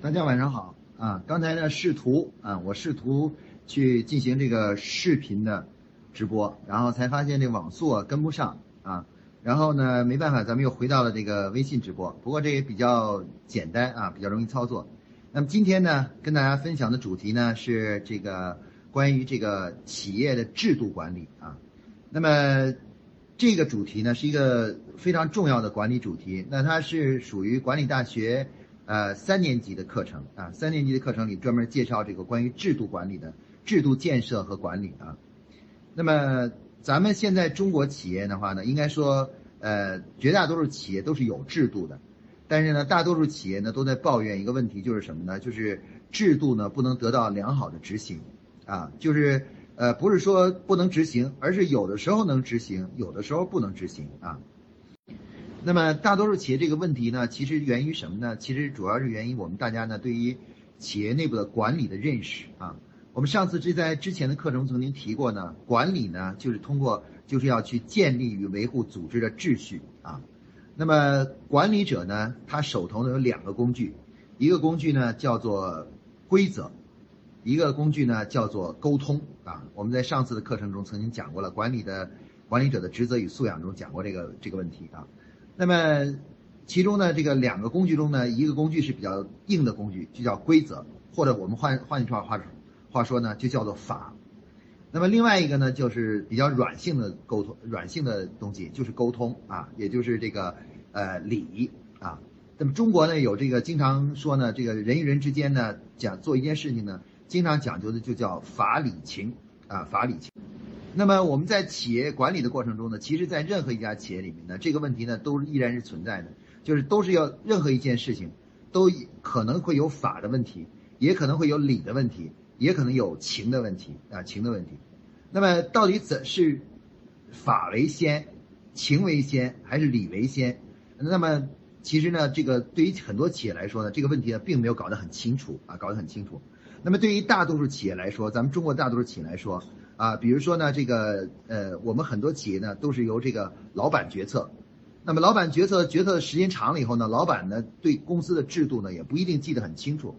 大家晚上好啊！刚才呢试图啊，我试图去进行这个视频的直播，然后才发现这网速啊跟不上啊，然后呢没办法，咱们又回到了这个微信直播。不过这也比较简单啊，比较容易操作。那么今天呢，跟大家分享的主题呢是这个关于这个企业的制度管理啊。那么这个主题呢是一个非常重要的管理主题，那它是属于管理大学。呃，三年级的课程啊，三年级的课程里专门介绍这个关于制度管理的制度建设和管理啊。那么咱们现在中国企业的话呢，应该说，呃，绝大多数企业都是有制度的，但是呢，大多数企业呢都在抱怨一个问题，就是什么呢？就是制度呢不能得到良好的执行，啊，就是呃，不是说不能执行，而是有的时候能执行，有的时候不能执行啊。那么大多数企业这个问题呢，其实源于什么呢？其实主要是源于我们大家呢对于企业内部的管理的认识啊。我们上次这在之前的课程曾经提过呢，管理呢就是通过就是要去建立与维护组织的秩序啊。那么管理者呢，他手头呢有两个工具，一个工具呢叫做规则，一个工具呢叫做沟通啊。我们在上次的课程中曾经讲过了，管理的管理者的职责与素养中讲过这个这个问题啊。那么，其中呢，这个两个工具中呢，一个工具是比较硬的工具，就叫规则，或者我们换换一句话话话说呢，就叫做法。那么另外一个呢，就是比较软性的沟通，软性的东西就是沟通啊，也就是这个呃礼啊。那么中国呢，有这个经常说呢，这个人与人之间呢，讲做一件事情呢，经常讲究的就叫法理情啊，法理情。那么我们在企业管理的过程中呢，其实，在任何一家企业里面呢，这个问题呢，都依然是存在的，就是都是要任何一件事情，都可能会有法的问题，也可能会有理的问题，也可能有情的问题啊，情的问题。那么到底怎是法为先，情为先，还是理为先？那么其实呢，这个对于很多企业来说呢，这个问题呢，并没有搞得很清楚啊，搞得很清楚。那么对于大多数企业来说，咱们中国大多数企业来说。啊，比如说呢，这个呃，我们很多企业呢都是由这个老板决策，那么老板决策决策的时间长了以后呢，老板呢对公司的制度呢也不一定记得很清楚，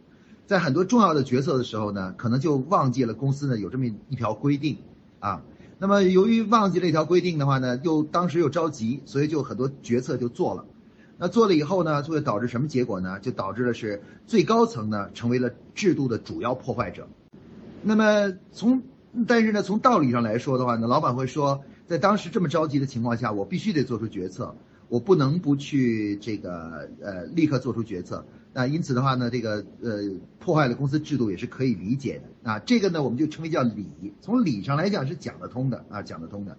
在很多重要的决策的时候呢，可能就忘记了公司呢有这么一条规定，啊，那么由于忘记了一条规定的话呢，又当时又着急，所以就很多决策就做了，那做了以后呢，就会导致什么结果呢？就导致了是最高层呢成为了制度的主要破坏者，那么从。但是呢，从道理上来说的话呢，老板会说，在当时这么着急的情况下，我必须得做出决策，我不能不去这个呃立刻做出决策。那因此的话呢，这个呃破坏了公司制度也是可以理解的啊。这个呢，我们就称为叫理，从理上来讲是讲得通的啊，讲得通的。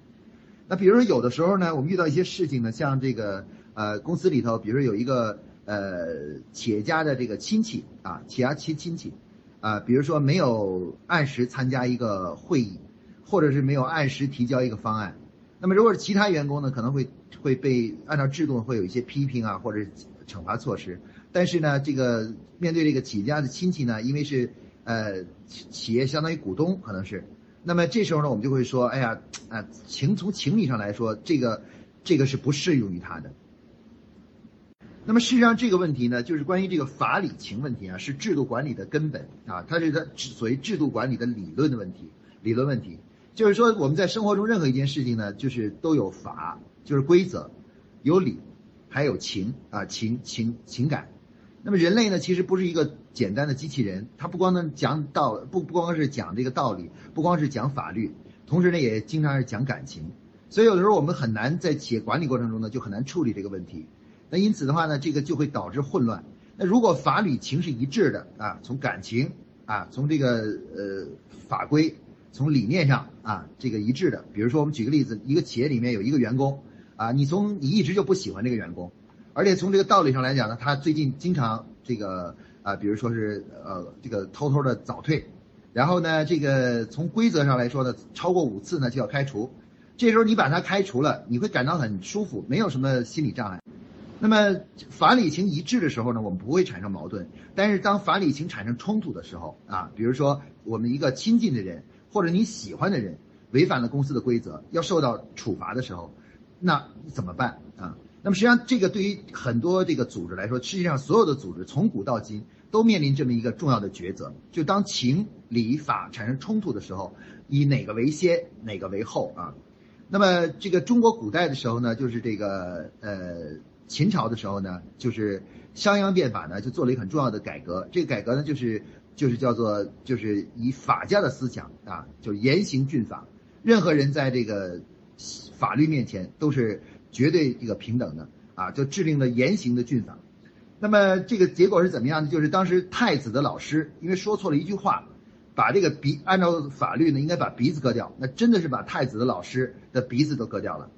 那比如说有的时候呢，我们遇到一些事情呢，像这个呃公司里头，比如说有一个呃企业家的这个亲戚啊，企业家亲亲戚。啊，比如说没有按时参加一个会议，或者是没有按时提交一个方案，那么如果是其他员工呢，可能会会被按照制度会有一些批评啊，或者惩罚措施。但是呢，这个面对这个企业家的亲戚呢，因为是呃企业相当于股东，可能是，那么这时候呢，我们就会说，哎呀，啊情从情理上来说，这个这个是不适用于他的。那么事实上，这个问题呢，就是关于这个法理情问题啊，是制度管理的根本啊，它是它所谓制度管理的理论的问题，理论问题，就是说我们在生活中任何一件事情呢，就是都有法，就是规则，有理，还有情啊，情情情感。那么人类呢，其实不是一个简单的机器人，它不光能讲道，不不光是讲这个道理，不光是讲法律，同时呢，也经常是讲感情。所以有的时候我们很难在企业管理过程中呢，就很难处理这个问题。那因此的话呢，这个就会导致混乱。那如果法理情是一致的啊，从感情啊，从这个呃法规，从理念上啊，这个一致的。比如说，我们举个例子，一个企业里面有一个员工啊，你从你一直就不喜欢这个员工，而且从这个道理上来讲呢，他最近经常这个啊，比如说是呃这个偷偷的早退，然后呢，这个从规则上来说呢，超过五次呢就要开除。这时候你把他开除了，你会感到很舒服，没有什么心理障碍。那么法理情一致的时候呢，我们不会产生矛盾。但是当法理情产生冲突的时候啊，比如说我们一个亲近的人或者你喜欢的人违反了公司的规则，要受到处罚的时候，那怎么办啊？那么实际上这个对于很多这个组织来说，实际上所有的组织从古到今都面临这么一个重要的抉择，就当情理法产生冲突的时候，以哪个为先，哪个为后啊？那么这个中国古代的时候呢，就是这个呃秦朝的时候呢，就是商鞅变法呢，就做了一个很重要的改革。这个改革呢，就是就是叫做就是以法家的思想啊，就严刑峻法，任何人在这个法律面前都是绝对这个平等的啊，就制定了严刑的峻法。那么这个结果是怎么样呢？就是当时太子的老师因为说错了一句话，把这个鼻按照法律呢应该把鼻子割掉，那真的是把太子的老师的鼻子都割掉了。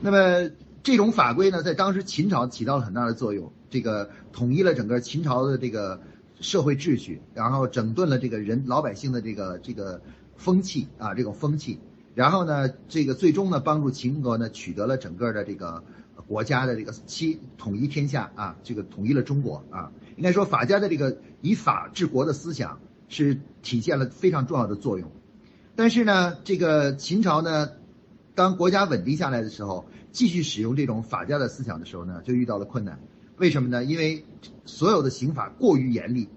那么这种法规呢，在当时秦朝起到了很大的作用，这个统一了整个秦朝的这个社会秩序，然后整顿了这个人老百姓的这个这个风气啊，这种风气，然后呢，这个最终呢，帮助秦国呢取得了整个的这个。国家的这个七统一天下啊，这个统一了中国啊，应该说法家的这个以法治国的思想是体现了非常重要的作用。但是呢，这个秦朝呢，当国家稳定下来的时候，继续使用这种法家的思想的时候呢，就遇到了困难。为什么呢？因为所有的刑法过于严厉，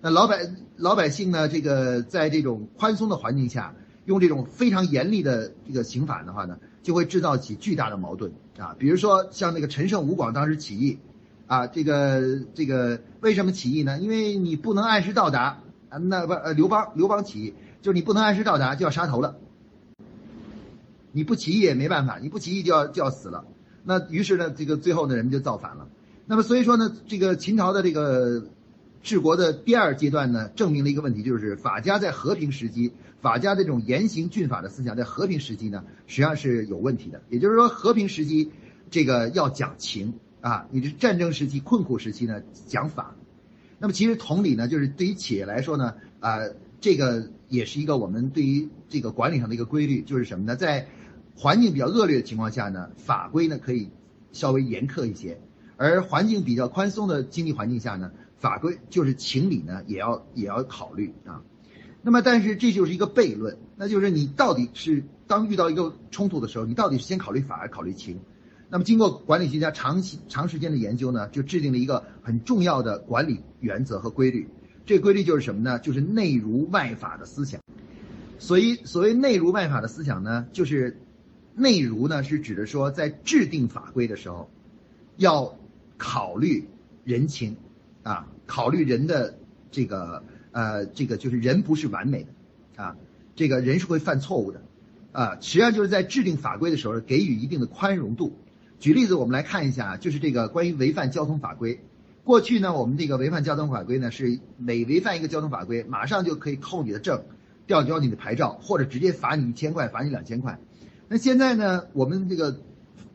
那老百老百姓呢，这个在这种宽松的环境下，用这种非常严厉的这个刑法的话呢？就会制造起巨大的矛盾啊，比如说像那个陈胜吴广当时起义，啊，这个这个为什么起义呢？因为你不能按时到达啊，那不呃刘邦刘邦起义就是你不能按时到达就要杀头了，你不起义也没办法，你不起义就要就要死了。那于是呢，这个最后呢人们就造反了。那么所以说呢，这个秦朝的这个治国的第二阶段呢，证明了一个问题，就是法家在和平时期。法家这种严刑峻法的思想，在和平时期呢，实际上是有问题的。也就是说，和平时期，这个要讲情啊；你这战争时期、困苦时期呢，讲法。那么，其实同理呢，就是对于企业来说呢，啊，这个也是一个我们对于这个管理上的一个规律，就是什么呢？在环境比较恶劣的情况下呢，法规呢可以稍微严苛一些；而环境比较宽松的经济环境下呢，法规就是情理呢，也要也要考虑啊。那么，但是这就是一个悖论，那就是你到底是当遇到一个冲突的时候，你到底是先考虑法还是考虑情？那么，经过管理学家长期长时间的研究呢，就制定了一个很重要的管理原则和规律。这规律就是什么呢？就是内儒外法的思想。所以，所谓内儒外法的思想呢，就是内儒呢是指的说，在制定法规的时候，要考虑人情，啊，考虑人的这个。呃，这个就是人不是完美的，啊，这个人是会犯错误的，啊，实际上就是在制定法规的时候给予一定的宽容度。举例子，我们来看一下，就是这个关于违反交通法规。过去呢，我们这个违反交通法规呢，是每违反一个交通法规，马上就可以扣你的证，吊销你的牌照，或者直接罚你一千块，罚你两千块。那现在呢，我们这个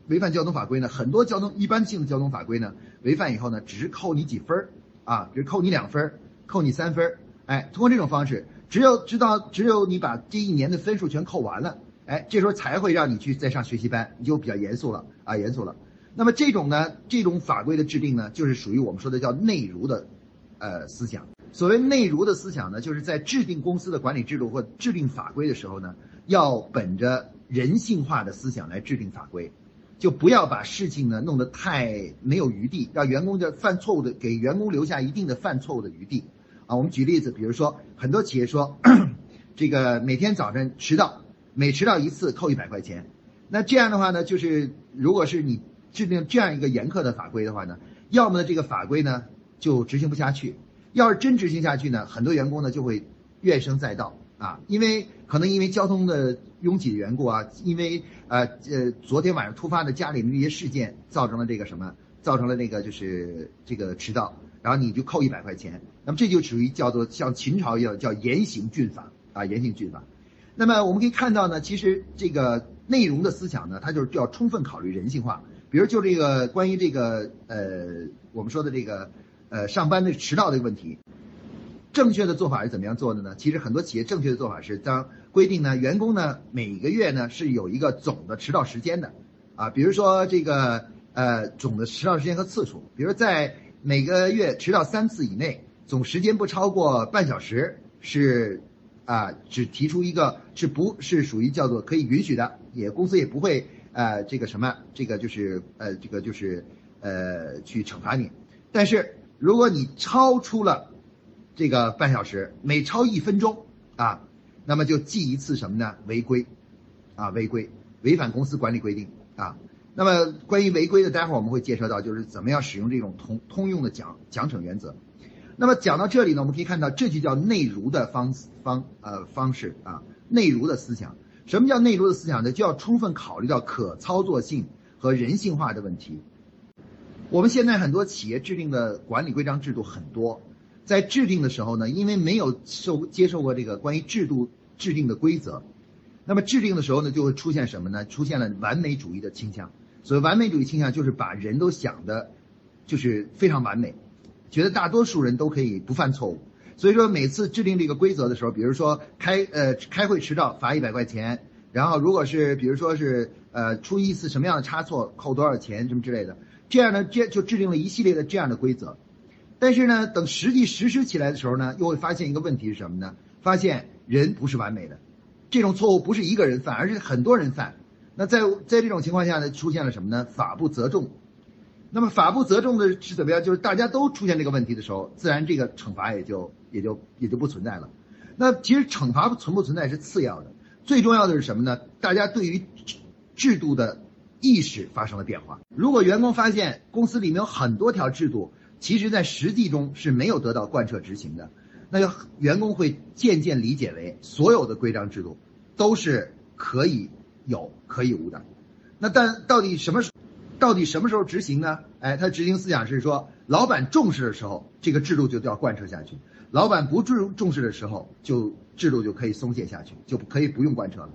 违反交通法规呢，很多交通一般性的交通法规呢，违反以后呢，只是扣你几分儿，啊，比如扣你两分儿，扣你三分儿。哎，通过这种方式，只有知道，只有你把这一年的分数全扣完了，哎，这时候才会让你去再上学习班，你就比较严肃了啊，严肃了。那么这种呢，这种法规的制定呢，就是属于我们说的叫内儒的，呃，思想。所谓内儒的思想呢，就是在制定公司的管理制度或制定法规的时候呢，要本着人性化的思想来制定法规，就不要把事情呢弄得太没有余地，让员工的犯错误的给员工留下一定的犯错误的余地。啊，我们举例子，比如说很多企业说，这个每天早晨迟到，每迟到一次扣一百块钱。那这样的话呢，就是如果是你制定这样一个严苛的法规的话呢，要么呢这个法规呢就执行不下去，要是真执行下去呢，很多员工呢就会怨声载道啊，因为可能因为交通的拥挤的缘故啊，因为呃呃昨天晚上突发的家里的那些事件，造成了这个什么，造成了那个就是这个迟到。然后你就扣一百块钱，那么这就属于叫做像秦朝一样叫严刑峻法啊，严刑峻法。那么我们可以看到呢，其实这个内容的思想呢，它就是要充分考虑人性化。比如就这个关于这个呃我们说的这个呃上班的迟到的问题，正确的做法是怎么样做的呢？其实很多企业正确的做法是当规定呢，员工呢每个月呢是有一个总的迟到时间的啊，比如说这个呃总的迟到时间和次数，比如在每个月迟到三次以内，总时间不超过半小时，是啊，只提出一个是不是属于叫做可以允许的，也公司也不会呃这个什么，这个就是呃这个就是呃去惩罚你。但是如果你超出了这个半小时，每超一分钟啊，那么就记一次什么呢？违规，啊，违规，违反公司管理规定啊。那么关于违规的，待会儿我们会介绍到，就是怎么样使用这种通通用的奖奖惩原则。那么讲到这里呢，我们可以看到，这就叫内儒的方方呃方式啊，内儒的思想。什么叫内儒的思想呢？就要充分考虑到可操作性和人性化的问题。我们现在很多企业制定的管理规章制度很多，在制定的时候呢，因为没有受接受过这个关于制度制定的规则，那么制定的时候呢，就会出现什么呢？出现了完美主义的倾向。所谓完美主义倾向，就是把人都想的，就是非常完美。觉得大多数人都可以不犯错误，所以说每次制定这个规则的时候，比如说开呃开会迟到罚一百块钱，然后如果是比如说是呃出一次什么样的差错扣多少钱什么之类的，这样呢这就制定了一系列的这样的规则，但是呢等实际实施起来的时候呢，又会发现一个问题是什么呢？发现人不是完美的，这种错误不是一个人犯，而是很多人犯。那在在这种情况下呢，出现了什么呢？法不责众。那么法不责众的是怎么样？就是大家都出现这个问题的时候，自然这个惩罚也就也就也就不存在了。那其实惩罚存不存在是次要的，最重要的是什么呢？大家对于制度的意识发生了变化。如果员工发现公司里面有很多条制度，其实在实际中是没有得到贯彻执行的，那就员工会渐渐理解为所有的规章制度都是可以有可以无的。那但到底什么？到底什么时候执行呢？哎，他执行思想是说，老板重视的时候，这个制度就要贯彻下去；老板不重重视的时候，就制度就可以松懈下去，就可以不用贯彻了。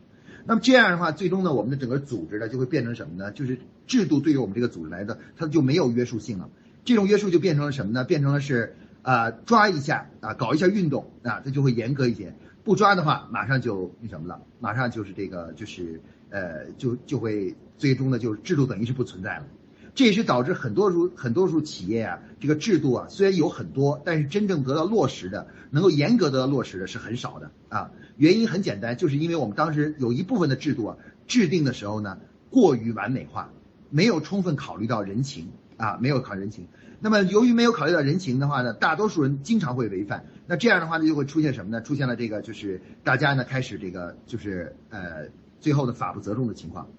那么这样的话，最终呢，我们的整个组织呢，就会变成什么呢？就是制度对于我们这个组织来的，它就没有约束性了。这种约束就变成了什么呢？变成了是啊，抓一下啊，搞一下运动啊，它就会严格一些；不抓的话，马上就那什么了，马上就是这个就是。呃，就就会最终呢，就是制度等于是不存在了，这也是导致很多数很多数企业啊，这个制度啊虽然有很多，但是真正得到落实的，能够严格得到落实的是很少的啊。原因很简单，就是因为我们当时有一部分的制度啊，制定的时候呢过于完美化，没有充分考虑到人情啊，没有考人情。那么由于没有考虑到人情的话呢，大多数人经常会违反。那这样的话呢，就会出现什么呢？出现了这个就是大家呢开始这个就是呃。最后的法不责众的情况，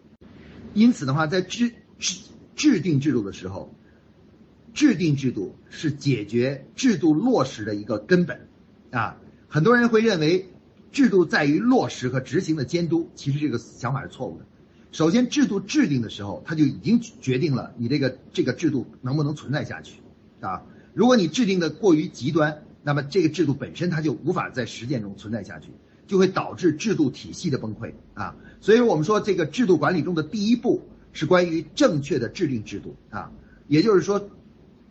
因此的话，在制制制定制度的时候，制定制度是解决制度落实的一个根本，啊，很多人会认为制度在于落实和执行的监督，其实这个想法是错误的。首先，制度制定的时候，它就已经决定了你这个这个制度能不能存在下去，啊，如果你制定的过于极端，那么这个制度本身它就无法在实践中存在下去。就会导致制度体系的崩溃啊，所以我们说这个制度管理中的第一步是关于正确的制定制度啊，也就是说，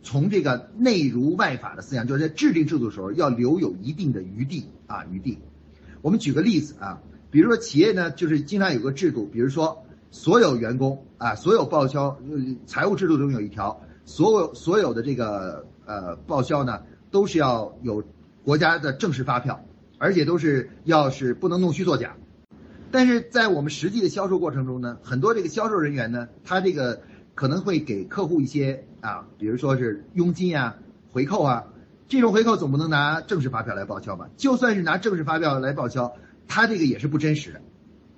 从这个内儒外法的思想，就是在制定制度的时候要留有一定的余地啊余地。我们举个例子啊，比如说企业呢，就是经常有个制度，比如说所有员工啊，所有报销，财务制度中有一条，所有所有的这个呃报销呢，都是要有国家的正式发票。而且都是要是不能弄虚作假，但是在我们实际的销售过程中呢，很多这个销售人员呢，他这个可能会给客户一些啊，比如说是佣金啊、回扣啊，这种回扣总不能拿正式发票来报销吧？就算是拿正式发票来报销，他这个也是不真实的，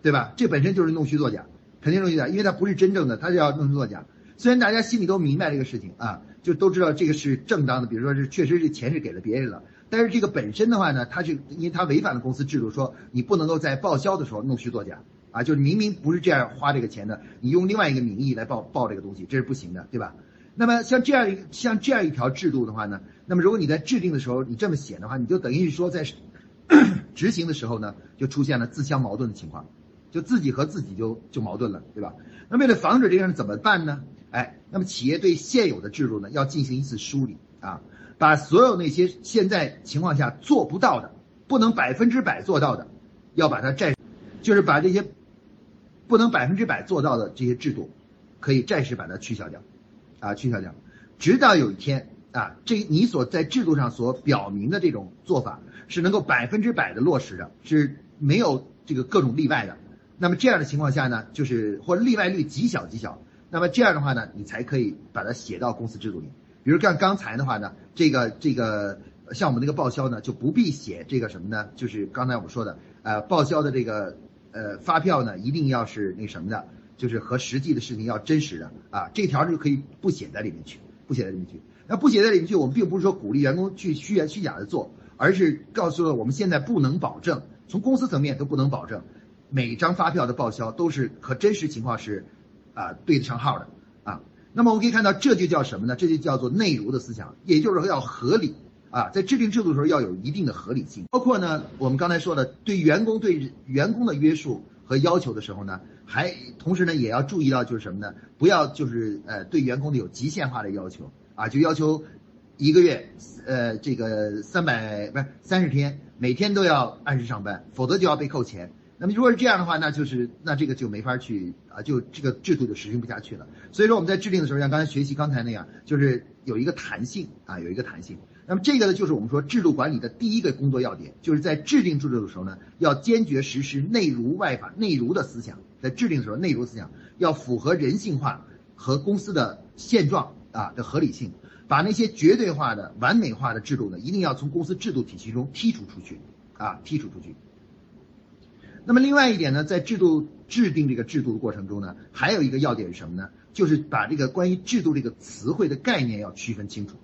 对吧？这本身就是弄虚作假，肯定弄虚作假，因为他不是真正的，他就要弄虚作假。虽然大家心里都明白这个事情啊，就都知道这个是正当的，比如说是确实是钱是给了别人了。但是这个本身的话呢，它是因为它违反了公司制度，说你不能够在报销的时候弄虚作假啊，就是明明不是这样花这个钱的，你用另外一个名义来报报这个东西，这是不行的，对吧？那么像这样一像这样一条制度的话呢，那么如果你在制定的时候你这么写的话，你就等于是说在 执行的时候呢，就出现了自相矛盾的情况，就自己和自己就就矛盾了，对吧？那为了防止这样怎么办呢？哎，那么企业对现有的制度呢要进行一次梳理啊。把所有那些现在情况下做不到的，不能百分之百做到的，要把它暂，就是把这些不能百分之百做到的这些制度，可以暂时把它取消掉，啊，取消掉，直到有一天啊，这你所在制度上所表明的这种做法是能够百分之百的落实的，是没有这个各种例外的。那么这样的情况下呢，就是或例外率极小极小，那么这样的话呢，你才可以把它写到公司制度里。比如像刚才的话呢，这个这个像我们那个报销呢，就不必写这个什么呢？就是刚才我们说的，呃，报销的这个呃发票呢，一定要是那什么的，就是和实际的事情要真实的啊，这条就可以不写在里面去，不写在里面去。那不写在里面去，我们并不是说鼓励员工去虚言虚假的做，而是告诉了我们现在不能保证，从公司层面都不能保证，每张发票的报销都是和真实情况是啊对得上号的啊。那么我们可以看到，这就叫什么呢？这就叫做内儒的思想，也就是说要合理。啊，在制定制度的时候要有一定的合理性，包括呢，我们刚才说的对员工对员工的约束和要求的时候呢，还同时呢也要注意到就是什么呢？不要就是呃对员工的有极限化的要求啊，就要求一个月呃这个三百不是三十天，每天都要按时上班，否则就要被扣钱。那么如果是这样的话，那就是那这个就没法去啊，就这个制度就实行不下去了。所以说我们在制定的时候，像刚才学习刚才那样，就是有一个弹性啊，有一个弹性。那么这个呢，就是我们说制度管理的第一个工作要点，就是在制定制度的时候呢，要坚决实施内儒外法、内儒的思想。在制定的时候，内儒思想要符合人性化和公司的现状啊的合理性，把那些绝对化的、完美化的制度呢，一定要从公司制度体系中剔除出去啊，剔除出去。那么另外一点呢，在制度制定这个制度的过程中呢，还有一个要点是什么呢？就是把这个关于制度这个词汇的概念要区分清楚。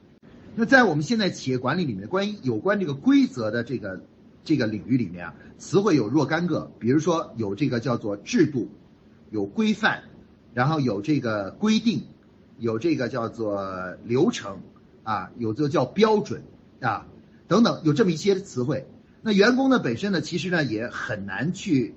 那在我们现在企业管理里面，关于有关这个规则的这个这个领域里面啊，词汇有若干个，比如说有这个叫做制度，有规范，然后有这个规定，有这个叫做流程，啊，有这个叫标准，啊，等等，有这么一些词汇。那员工呢本身呢，其实呢也很难去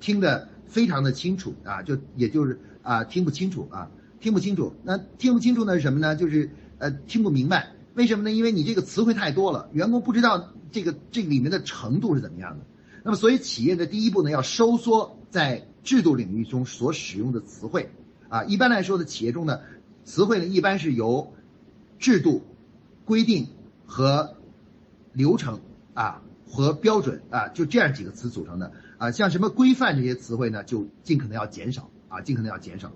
听得非常的清楚啊，就也就是啊听不清楚啊。听不清楚，那听不清楚呢是什么呢？就是呃听不明白，为什么呢？因为你这个词汇太多了，员工不知道这个这里面的程度是怎么样的。那么，所以企业的第一步呢，要收缩在制度领域中所使用的词汇啊。一般来说呢，企业中的词汇呢，一般是由制度、规定和流程啊和标准啊就这样几个词组成的啊。像什么规范这些词汇呢，就尽可能要减少啊，尽可能要减少。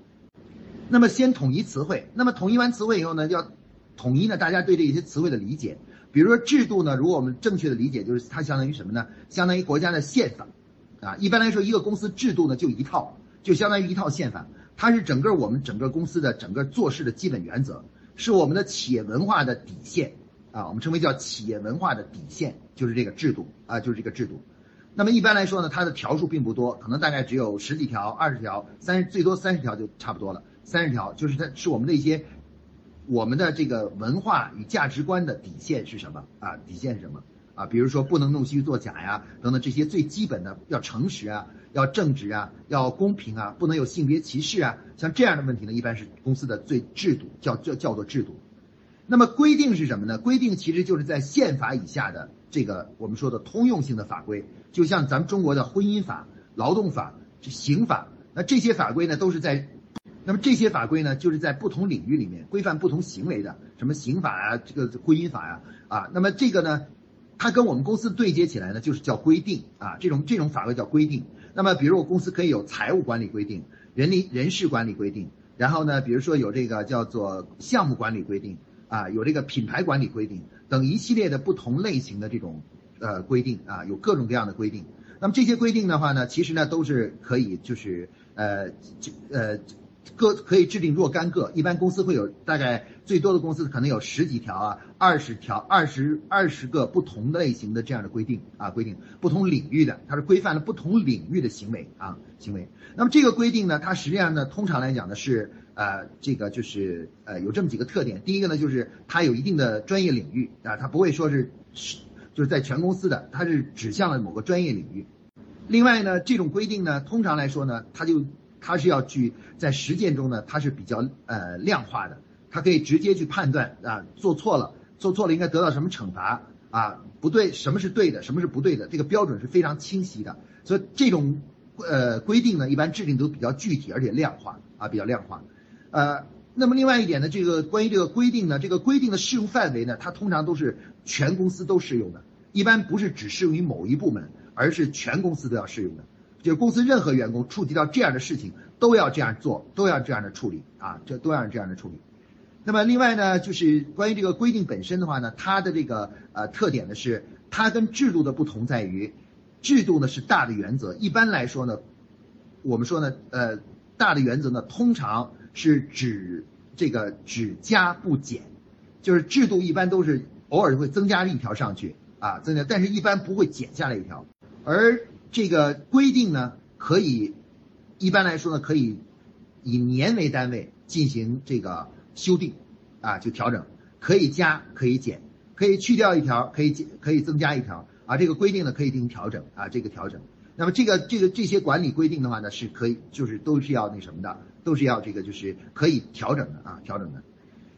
那么先统一词汇，那么统一完词汇以后呢，要统一呢大家对这些词汇的理解。比如说制度呢，如果我们正确的理解，就是它相当于什么呢？相当于国家的宪法，啊，一般来说一个公司制度呢就一套，就相当于一套宪法，它是整个我们整个公司的整个做事的基本原则，是我们的企业文化的底线，啊，我们称为叫企业文化的底线，就是这个制度，啊，就是这个制度。那么一般来说呢，它的条数并不多，可能大概只有十几条、二十条、三十最多三十条就差不多了。三十条就是它是我们的一些我们的这个文化与价值观的底线是什么啊？底线是什么啊？比如说不能弄虚作假呀，等等这些最基本的要诚实啊，要正直啊，要公平啊，不能有性别歧视啊，像这样的问题呢，一般是公司的最制度叫叫叫做制度。那么规定是什么呢？规定其实就是在宪法以下的这个我们说的通用性的法规，就像咱们中国的婚姻法、劳动法、刑法，那这些法规呢都是在。那么这些法规呢，就是在不同领域里面规范不同行为的，什么刑法啊，这个婚姻法呀，啊，那么这个呢，它跟我们公司对接起来呢，就是叫规定啊，这种这种法规叫规定。那么比如我公司可以有财务管理规定、人力人事管理规定，然后呢，比如说有这个叫做项目管理规定啊，有这个品牌管理规定等一系列的不同类型的这种呃规定啊，有各种各样的规定。那么这些规定的话呢，其实呢都是可以就是呃呃。各可以制定若干个，一般公司会有大概最多的公司可能有十几条啊，二十条、二十二十个不同类型的这样的规定啊，规定不同领域的，它是规范了不同领域的行为啊行为。那么这个规定呢，它实际上呢，通常来讲呢是呃这个就是呃有这么几个特点。第一个呢就是它有一定的专业领域啊，它不会说是是就是在全公司的，它是指向了某个专业领域。另外呢，这种规定呢，通常来说呢，它就它是要去在实践中呢，它是比较呃量化的，它可以直接去判断啊，做错了，做错了应该得到什么惩罚啊？不对，什么是对的，什么是不对的？这个标准是非常清晰的。所以这种呃规定呢，一般制定都比较具体而且量化啊，比较量化。呃，那么另外一点呢，这个关于这个规定呢，这个规定的适用范围呢，它通常都是全公司都适用的，一般不是只适用于某一部门，而是全公司都要适用的。就公司任何员工触及到这样的事情，都要这样做，都要这样的处理啊，这都要这样的处理。那么另外呢，就是关于这个规定本身的话呢，它的这个呃特点呢是，它跟制度的不同在于，制度呢是大的原则，一般来说呢，我们说呢，呃，大的原则呢通常是只这个只加不减，就是制度一般都是偶尔会增加一条上去啊，增加，但是一般不会减下来一条，而这个规定呢可以，一般来说呢可以以年为单位进行这个。修订，啊，就调整，可以加，可以减，可以去掉一条，可以减，可以增加一条，啊，这个规定呢可以进行调整，啊，这个调整。那么这个这个这些管理规定的话呢，是可以，就是都是要那什么的，都是要这个就是可以调整的啊，调整的。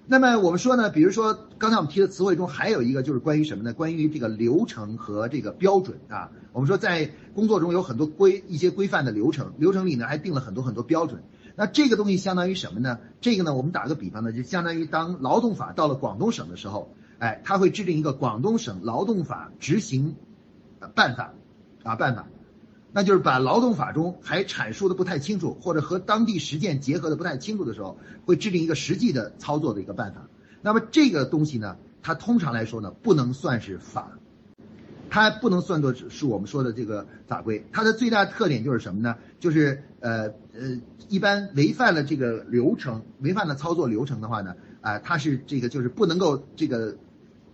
那么我们说呢，比如说刚才我们提的词汇中还有一个就是关于什么呢？关于这个流程和这个标准啊。我们说在工作中有很多规一些规范的流程，流程里呢还定了很多很多标准。那这个东西相当于什么呢？这个呢，我们打个比方呢，就相当于当劳动法到了广东省的时候，哎，他会制定一个广东省劳动法执行办法，啊办法，那就是把劳动法中还阐述的不太清楚，或者和当地实践结合的不太清楚的时候，会制定一个实际的操作的一个办法。那么这个东西呢，它通常来说呢，不能算是法。它不能算作是我们说的这个法规，它的最大特点就是什么呢？就是呃呃，一般违反了这个流程，违反了操作流程的话呢，啊，它是这个就是不能够这个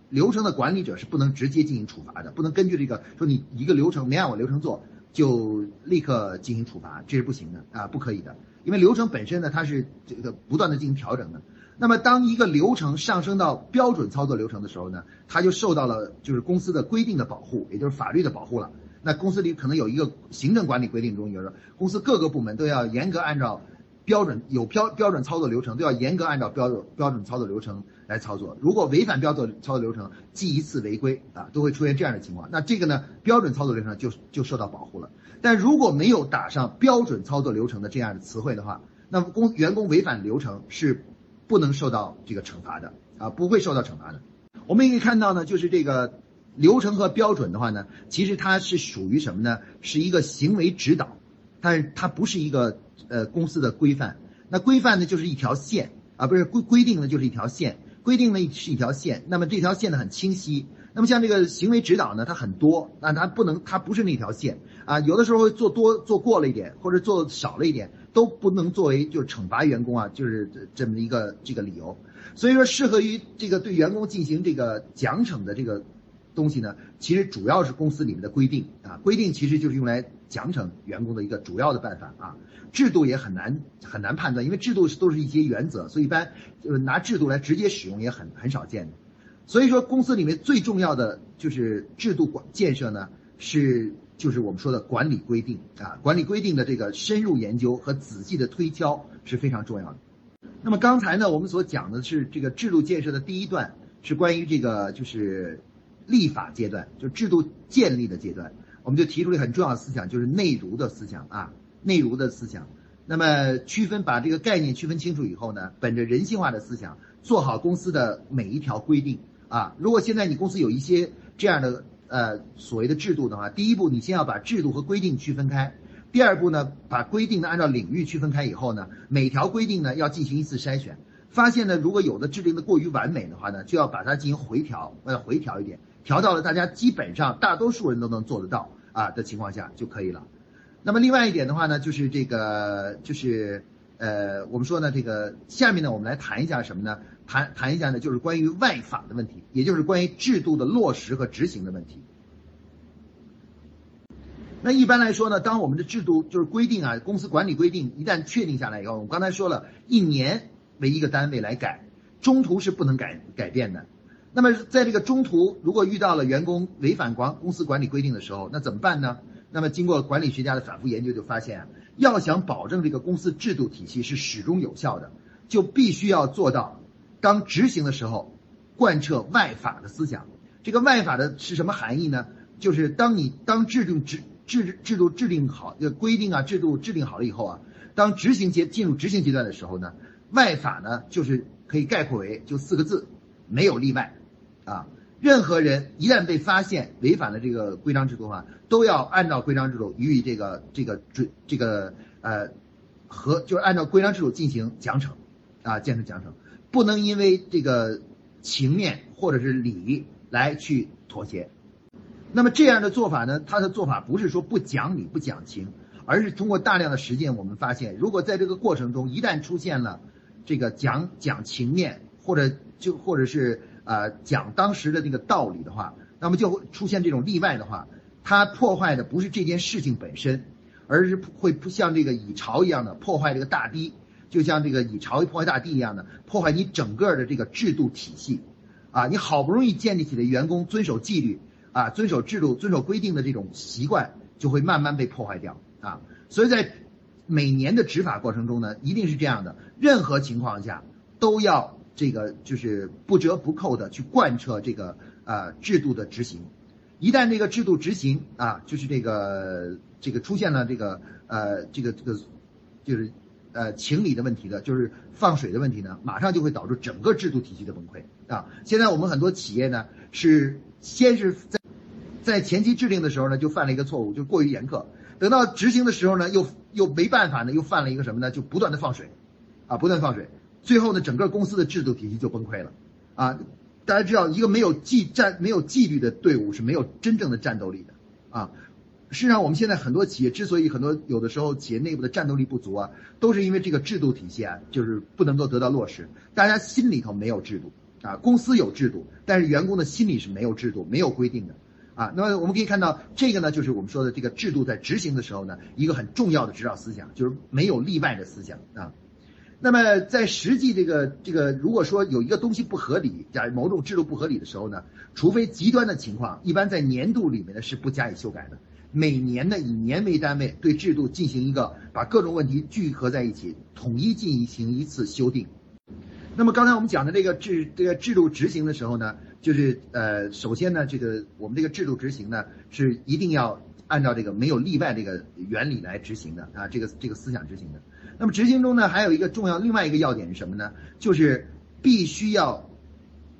流程的管理者是不能直接进行处罚的，不能根据这个说你一个流程没按我流程做就立刻进行处罚，这是不行的啊，不可以的，因为流程本身呢，它是这个不断的进行调整的。那么，当一个流程上升到标准操作流程的时候呢，它就受到了就是公司的规定的保护，也就是法律的保护了。那公司里可能有一个行政管理规定中，就是说公司各个部门都要严格按照标准有标标准操作流程，都要严格按照标准标准操作流程来操作。如果违反标准操作流程，记一次违规啊，都会出现这样的情况。那这个呢，标准操作流程就就受到保护了。但如果没有打上标准操作流程的这样的词汇的话，那么公员工违反流程是。不能受到这个惩罚的啊，不会受到惩罚的。我们也可以看到呢，就是这个流程和标准的话呢，其实它是属于什么呢？是一个行为指导，但是它不是一个呃公司的规范。那规范呢，就是一条线啊，不是规规定的，就是一条线。规定呢是一条线，那么这条线呢很清晰。那么像这个行为指导呢，它很多，那它不能，它不是那条线啊。有的时候会做多做过了一点，或者做少了一点。都不能作为就是惩罚员工啊，就是这么一个这个理由。所以说，适合于这个对员工进行这个奖惩的这个东西呢，其实主要是公司里面的规定啊。规定其实就是用来奖惩员工的一个主要的办法啊。制度也很难很难判断，因为制度都是一些原则，所以一般就是拿制度来直接使用也很很少见。所以说，公司里面最重要的就是制度管建设呢是。就是我们说的管理规定啊，管理规定的这个深入研究和仔细的推敲是非常重要的。那么刚才呢，我们所讲的是这个制度建设的第一段，是关于这个就是立法阶段，就制度建立的阶段，我们就提出了很重要的思想，就是内儒的思想啊，内儒的思想。那么区分把这个概念区分清楚以后呢，本着人性化的思想，做好公司的每一条规定啊。如果现在你公司有一些这样的。呃，所谓的制度的话，第一步你先要把制度和规定区分开，第二步呢，把规定呢按照领域区分开以后呢，每条规定呢要进行一次筛选，发现呢如果有的制定的过于完美的话呢，就要把它进行回调，呃回调一点，调到了大家基本上大多数人都能做得到啊的情况下就可以了。那么另外一点的话呢，就是这个就是呃我们说呢这个下面呢我们来谈一下什么呢？谈谈一下呢，就是关于外法的问题，也就是关于制度的落实和执行的问题。那一般来说呢，当我们的制度就是规定啊，公司管理规定一旦确定下来以后，我们刚才说了一年为一个单位来改，中途是不能改改变的。那么在这个中途，如果遇到了员工违反管公司管理规定的时候，那怎么办呢？那么经过管理学家的反复研究，就发现啊，要想保证这个公司制度体系是始终有效的，就必须要做到。当执行的时候，贯彻外法的思想。这个外法的是什么含义呢？就是当你当制定制制制度制定好，这规定啊制度制定好了以后啊，当执行阶进入执行阶段的时候呢，外法呢就是可以概括为就四个字，没有例外，啊，任何人一旦被发现违反了这个规章制度的话，都要按照规章制度予以这个这个准这个呃和就是按照规章制度进行奖惩，啊，建成奖惩。不能因为这个情面或者是理来去妥协。那么这样的做法呢，他的做法不是说不讲理不讲情，而是通过大量的实践，我们发现，如果在这个过程中一旦出现了这个讲讲情面或者就或者是呃讲当时的那个道理的话，那么就会出现这种例外的话，它破坏的不是这件事情本身，而是会像这个蚁巢一样的破坏这个大堤，就像这个蚁巢破坏大地一样的破坏你整个的这个制度体系，啊，你好不容易建立起的员工遵守纪律。啊，遵守制度、遵守规定的这种习惯就会慢慢被破坏掉啊！所以在每年的执法过程中呢，一定是这样的，任何情况下都要这个就是不折不扣的去贯彻这个呃制度的执行。一旦这个制度执行啊，就是这个这个出现了这个呃这个这个就是呃情理的问题的，就是放水的问题呢，马上就会导致整个制度体系的崩溃啊！现在我们很多企业呢是先是在在前期制定的时候呢，就犯了一个错误，就过于严苛。等到执行的时候呢，又又没办法呢，又犯了一个什么呢？就不断的放水，啊，不断放水，最后呢，整个公司的制度体系就崩溃了，啊，大家知道，一个没有纪战、没有纪律的队伍是没有真正的战斗力的，啊，事实上我们现在很多企业之所以很多有的时候企业内部的战斗力不足啊，都是因为这个制度体系啊，就是不能够得到落实，大家心里头没有制度，啊，公司有制度，但是员工的心里是没有制度、没有规定的。啊，那么我们可以看到，这个呢，就是我们说的这个制度在执行的时候呢，一个很重要的指导思想，就是没有例外的思想啊。那么在实际这个这个，如果说有一个东西不合理，假如某种制度不合理的时候呢，除非极端的情况，一般在年度里面呢是不加以修改的。每年呢以年为单位对制度进行一个把各种问题聚合在一起，统一进行一次修订。那么刚才我们讲的这个制这个制度执行的时候呢？就是呃，首先呢，这个我们这个制度执行呢，是一定要按照这个没有例外这个原理来执行的啊，这个这个思想执行的。那么执行中呢，还有一个重要另外一个要点是什么呢？就是必须要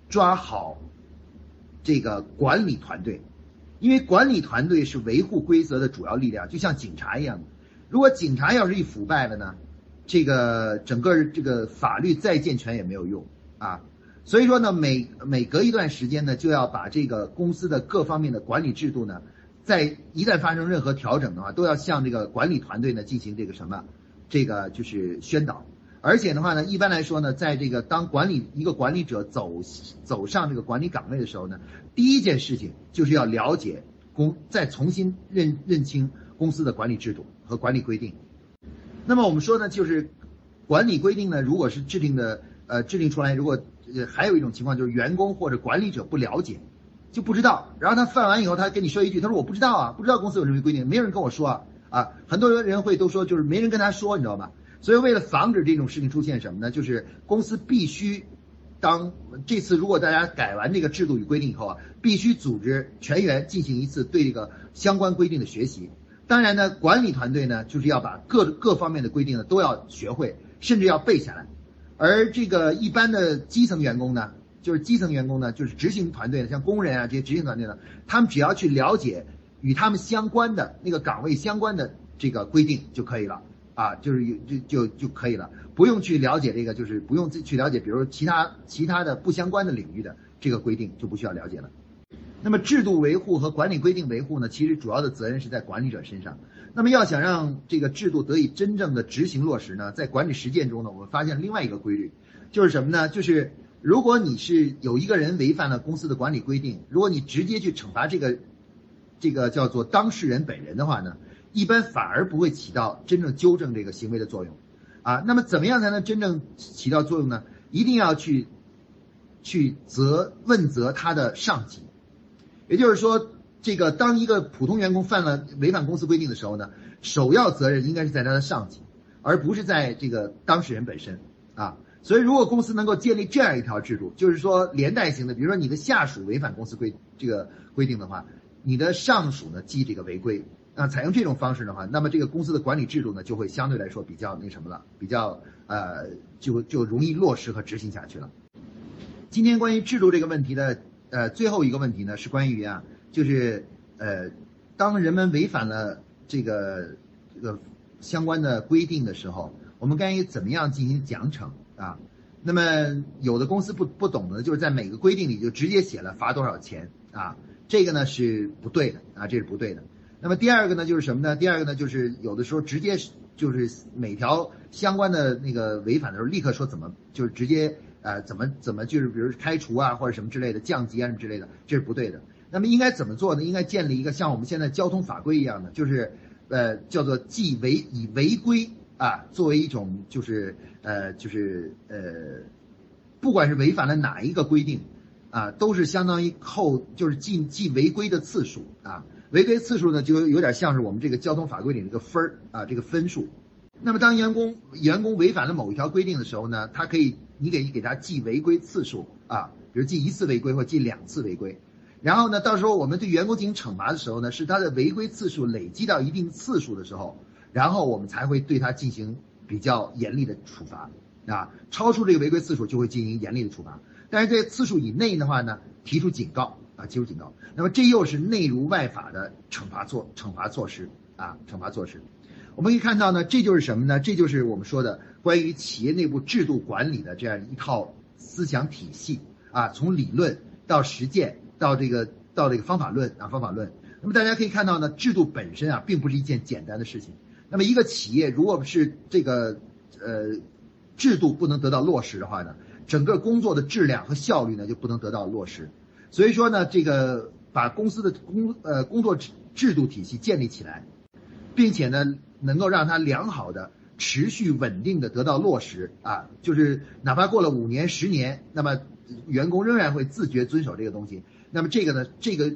抓好这个管理团队，因为管理团队是维护规则的主要力量，就像警察一样。如果警察要是一腐败了呢，这个整个这个法律再健全也没有用啊。所以说呢，每每隔一段时间呢，就要把这个公司的各方面的管理制度呢，在一旦发生任何调整的话，都要向这个管理团队呢进行这个什么，这个就是宣导。而且的话呢，一般来说呢，在这个当管理一个管理者走走上这个管理岗位的时候呢，第一件事情就是要了解公，再重新认认清公司的管理制度和管理规定。那么我们说呢，就是管理规定呢，如果是制定的呃制定出来，如果呃，还有一种情况就是员工或者管理者不了解，就不知道。然后他犯完以后，他跟你说一句，他说我不知道啊，不知道公司有什么规定，没有人跟我说啊。啊，很多人会都说就是没人跟他说，你知道吗？所以为了防止这种事情出现什么呢？就是公司必须，当这次如果大家改完这个制度与规定以后啊，必须组织全员进行一次对这个相关规定的学习。当然呢，管理团队呢就是要把各各方面的规定呢都要学会，甚至要背下来。而这个一般的基层员工呢，就是基层员工呢，就是执行团队的，像工人啊这些执行团队呢，他们只要去了解与他们相关的那个岗位相关的这个规定就可以了啊，就是有就就就可以了，不用去了解这个，就是不用去了解，比如其他其他的不相关的领域的这个规定就不需要了解了。那么制度维护和管理规定维护呢，其实主要的责任是在管理者身上。那么要想让这个制度得以真正的执行落实呢，在管理实践中呢，我们发现另外一个规律，就是什么呢？就是如果你是有一个人违反了公司的管理规定，如果你直接去惩罚这个，这个叫做当事人本人的话呢，一般反而不会起到真正纠正这个行为的作用，啊，那么怎么样才能真正起到作用呢？一定要去，去责问责他的上级，也就是说。这个当一个普通员工犯了违反公司规定的时候呢，首要责任应该是在他的上级，而不是在这个当事人本身啊。所以，如果公司能够建立这样一条制度，就是说连带型的，比如说你的下属违反公司规这个规定的话，你的上属呢记这个违规，那采用这种方式的话，那么这个公司的管理制度呢就会相对来说比较那什么了，比较呃就就容易落实和执行下去了。今天关于制度这个问题的呃最后一个问题呢是关于啊。就是，呃，当人们违反了这个这个相关的规定的时候，我们该怎么样进行奖惩啊？那么有的公司不不懂的，就是在每个规定里就直接写了罚多少钱啊，这个呢是不对的啊，这是不对的。那么第二个呢就是什么呢？第二个呢就是有的时候直接就是每条相关的那个违反的时候，立刻说怎么就是直接呃怎么怎么就是比如开除啊或者什么之类的降级啊什么之类的，这是不对的。那么应该怎么做呢？应该建立一个像我们现在交通法规一样的，就是呃叫做既违以违规啊作为一种就是呃就是呃不管是违反了哪一个规定啊，都是相当于扣就是记记违规的次数啊。违规次数呢，就有点像是我们这个交通法规里这个分儿啊，这个分数。那么当员工员工违反了某一条规定的时候呢，他可以你给给他记违规次数啊，比如记一次违规或记两次违规。然后呢，到时候我们对员工进行惩罚的时候呢，是他的违规次数累积到一定次数的时候，然后我们才会对他进行比较严厉的处罚啊。超出这个违规次数就会进行严厉的处罚，但是在次数以内的话呢，提出警告。啊，提出警告。那么这又是内如外法的惩罚措惩罚措施啊，惩罚措施。我们可以看到呢，这就是什么呢？这就是我们说的关于企业内部制度管理的这样一套思想体系啊，从理论到实践到这个到这个方法论啊，方法论。那么大家可以看到呢，制度本身啊，并不是一件简单的事情。那么一个企业如果是这个呃制度不能得到落实的话呢，整个工作的质量和效率呢就不能得到落实。所以说呢，这个把公司的工呃工作制度体系建立起来，并且呢，能够让它良好的、持续稳定的得到落实啊，就是哪怕过了五年、十年，那么员工仍然会自觉遵守这个东西。那么这个呢，这个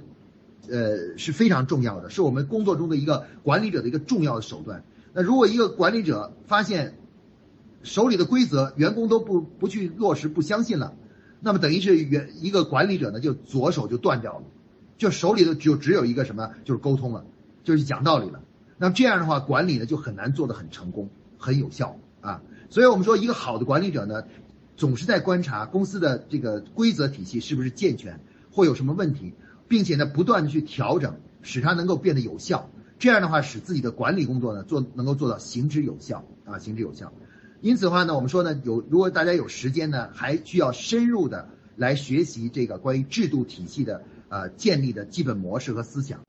呃是非常重要的，是我们工作中的一个管理者的一个重要的手段。那如果一个管理者发现手里的规则员工都不不去落实、不相信了。那么等于是原一个管理者呢，就左手就断掉了，就手里头就只有一个什么，就是沟通了，就是讲道理了。那么这样的话，管理呢就很难做得很成功、很有效啊。所以我们说，一个好的管理者呢，总是在观察公司的这个规则体系是不是健全，或有什么问题，并且呢不断的去调整，使它能够变得有效。这样的话，使自己的管理工作呢做能够做到行之有效啊，行之有效。因此的话呢，我们说呢，有如果大家有时间呢，还需要深入的来学习这个关于制度体系的呃建立的基本模式和思想。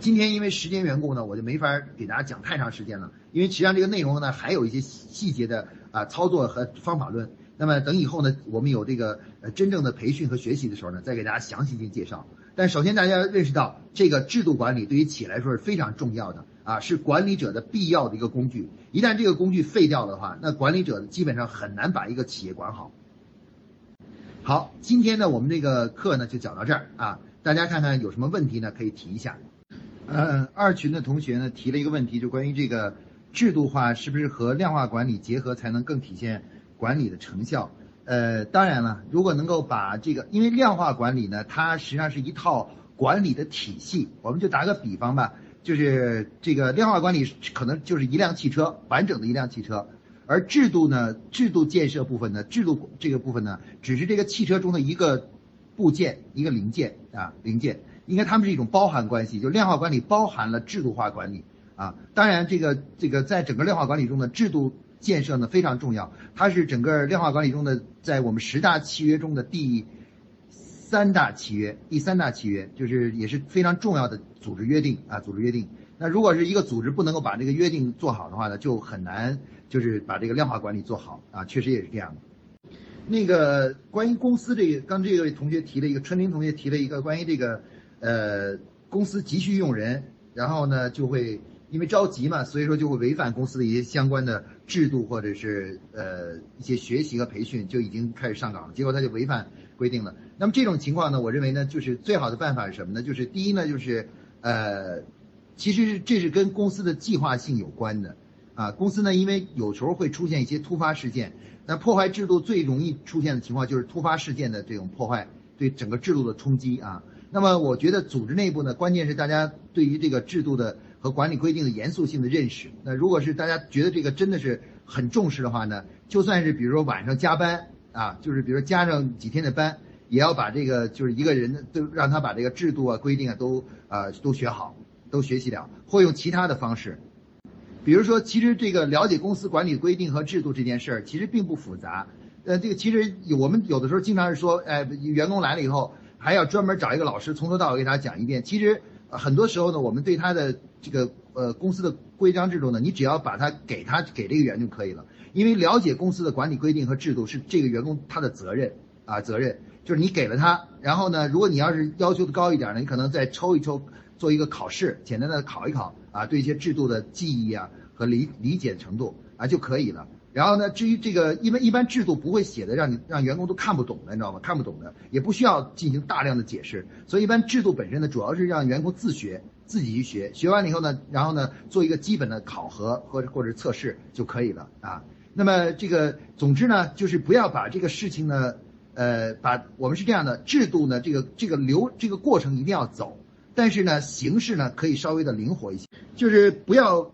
今天因为时间缘故呢，我就没法给大家讲太长时间了，因为实际上这个内容呢还有一些细节的啊操作和方法论。那么等以后呢，我们有这个呃真正的培训和学习的时候呢，再给大家详细进行介绍。但首先大家认识到，这个制度管理对于企业来说是非常重要的。啊，是管理者的必要的一个工具。一旦这个工具废掉的话，那管理者基本上很难把一个企业管好。好，今天呢，我们这个课呢就讲到这儿啊。大家看看有什么问题呢？可以提一下。呃，二群的同学呢提了一个问题，就关于这个制度化是不是和量化管理结合才能更体现管理的成效？呃，当然了，如果能够把这个，因为量化管理呢，它实际上是一套管理的体系。我们就打个比方吧。就是这个量化管理可能就是一辆汽车完整的一辆汽车，而制度呢，制度建设部分呢，制度这个部分呢，只是这个汽车中的一个部件一个零件啊零件，应该它们是一种包含关系，就量化管理包含了制度化管理啊。当然，这个这个在整个量化管理中的制度建设呢非常重要，它是整个量化管理中的在我们十大契约中的第三大契约，第三大契约就是也是非常重要的组织约定啊，组织约定。那如果是一个组织不能够把这个约定做好的话呢，就很难就是把这个量化管理做好啊，确实也是这样的。那个关于公司这个，刚这位同学提了一个，春林同学提了一个关于这个，呃，公司急需用人，然后呢就会因为着急嘛，所以说就会违反公司的一些相关的制度或者是呃一些学习和培训就已经开始上岗了，结果他就违反。规定了，那么这种情况呢，我认为呢，就是最好的办法是什么呢？就是第一呢，就是呃，其实这是跟公司的计划性有关的，啊，公司呢，因为有时候会出现一些突发事件，那破坏制度最容易出现的情况就是突发事件的这种破坏对整个制度的冲击啊。那么我觉得组织内部呢，关键是大家对于这个制度的和管理规定的严肃性的认识。那如果是大家觉得这个真的是很重视的话呢，就算是比如说晚上加班。啊，就是比如加上几天的班，也要把这个就是一个人都让他把这个制度啊、规定啊都啊都学好，都学习了，或用其他的方式，比如说，其实这个了解公司管理规定和制度这件事儿其实并不复杂，呃，这个其实有我们有的时候经常是说，哎，员工来了以后还要专门找一个老师从头到尾给他讲一遍。其实很多时候呢，我们对他的这个呃公司的规章制度呢，你只要把它给他给这个员就可以了。因为了解公司的管理规定和制度是这个员工他的责任啊，责任就是你给了他，然后呢，如果你要是要求的高一点呢，你可能再抽一抽，做一个考试，简单的考一考啊，对一些制度的记忆啊和理理解程度啊就可以了。然后呢，至于这个一般一般制度不会写的让你让员工都看不懂的，你知道吗？看不懂的也不需要进行大量的解释，所以一般制度本身呢，主要是让员工自学，自己去学，学完了以后呢，然后呢做一个基本的考核或者或者测试就可以了啊。那么这个，总之呢，就是不要把这个事情呢，呃，把我们是这样的制度呢，这个这个流这个过程一定要走，但是呢，形式呢可以稍微的灵活一些，就是不要，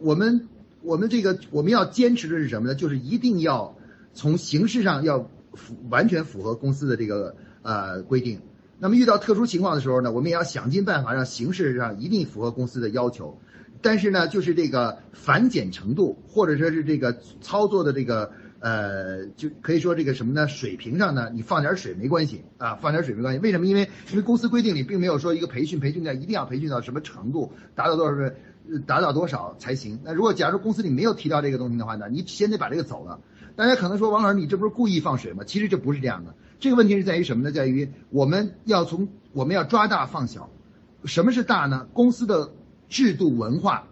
我们我们这个我们要坚持的是什么呢？就是一定要从形式上要符完全符合公司的这个呃规定。那么遇到特殊情况的时候呢，我们也要想尽办法让形式上一定符合公司的要求。但是呢，就是这个繁简程度，或者说是这个操作的这个呃，就可以说这个什么呢？水平上呢，你放点水没关系啊，放点水没关系。为什么？因为因为公司规定里并没有说一个培训培训的一定要培训到什么程度，达到多少分，达到多少才行。那如果假如公司里没有提到这个东西的话呢，你先得把这个走了。大家可能说王老师，你这不是故意放水吗？其实这不是这样的。这个问题是在于什么呢？在于我们要从我们要抓大放小。什么是大呢？公司的。制度文化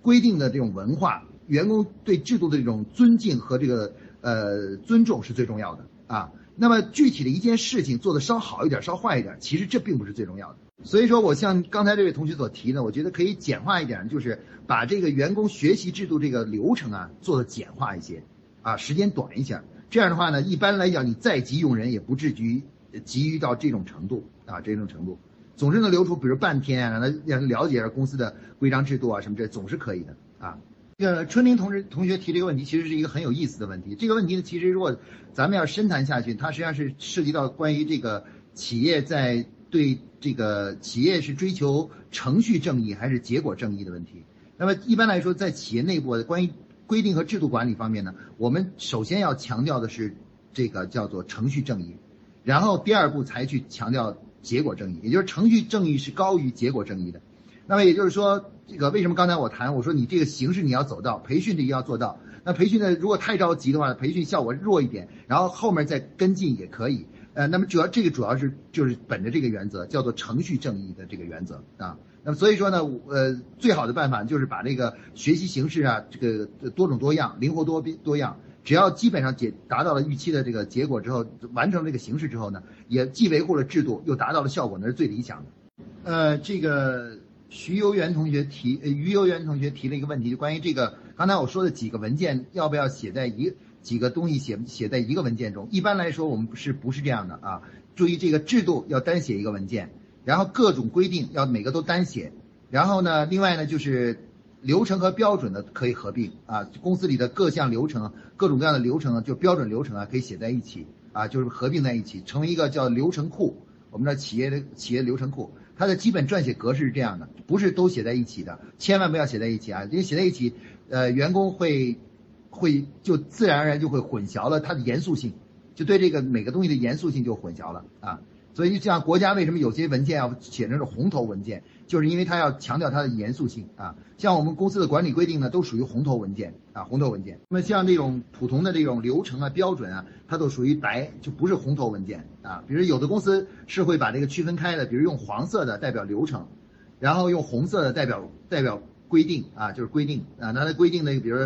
规定的这种文化，员工对制度的这种尊敬和这个呃尊重是最重要的啊。那么具体的一件事情做的稍好一点，稍坏一点，其实这并不是最重要的。所以说我像刚才这位同学所提的，我觉得可以简化一点，就是把这个员工学习制度这个流程啊做的简化一些啊，时间短一些。这样的话呢，一般来讲你再急用人也不至于急于到这种程度啊，这种程度。总是能留出，比如半天啊，让他让他了解一下公司的规章制度啊什么这，总是可以的啊。这个春林同志同学提这个问题，其实是一个很有意思的问题。这个问题呢，其实如果咱们要深谈下去，它实际上是涉及到关于这个企业在对这个企业是追求程序正义还是结果正义的问题。那么一般来说，在企业内部的关于规定和制度管理方面呢，我们首先要强调的是这个叫做程序正义，然后第二步才去强调。结果正义，也就是程序正义是高于结果正义的。那么也就是说，这个为什么刚才我谈，我说你这个形式你要走到，培训的要做到。那培训呢，如果太着急的话，培训效果弱一点，然后后面再跟进也可以。呃，那么主要这个主要是就是本着这个原则，叫做程序正义的这个原则啊。那么所以说呢，呃，最好的办法就是把这个学习形式啊，这个多种多样、灵活多变多样。只要基本上解达到了预期的这个结果之后，完成这个形式之后呢，也既维护了制度，又达到了效果，那是最理想的。呃，这个徐游元同学提，呃，于游元同学提了一个问题，就关于这个刚才我说的几个文件要不要写在一几个东西写写在一个文件中？一般来说，我们是不是这样的啊？注意这个制度要单写一个文件，然后各种规定要每个都单写，然后呢，另外呢就是。流程和标准的可以合并啊，公司里的各项流程、各种各样的流程，就标准流程啊，可以写在一起啊，就是合并在一起，成为一个叫流程库。我们的企业的企业流程库，它的基本撰写格式是这样的，不是都写在一起的，千万不要写在一起啊，因为写在一起，呃，员工会会就自然而然就会混淆了它的严肃性，就对这个每个东西的严肃性就混淆了啊。所以，像国家为什么有些文件要写成是红头文件，就是因为它要强调它的严肃性啊。像我们公司的管理规定呢，都属于红头文件啊，红头文件。那么像这种普通的这种流程啊、标准啊，它都属于白，就不是红头文件啊。比如有的公司是会把这个区分开的，比如用黄色的代表流程，然后用红色的代表代表。规定啊，就是规定啊，那它规定的，比如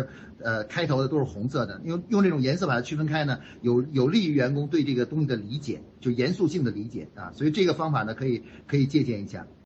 呃，开头的都是红色的，用用这种颜色把它区分开呢，有有利于员工对这个东西的理解，就严肃性的理解啊，所以这个方法呢，可以可以借鉴一下。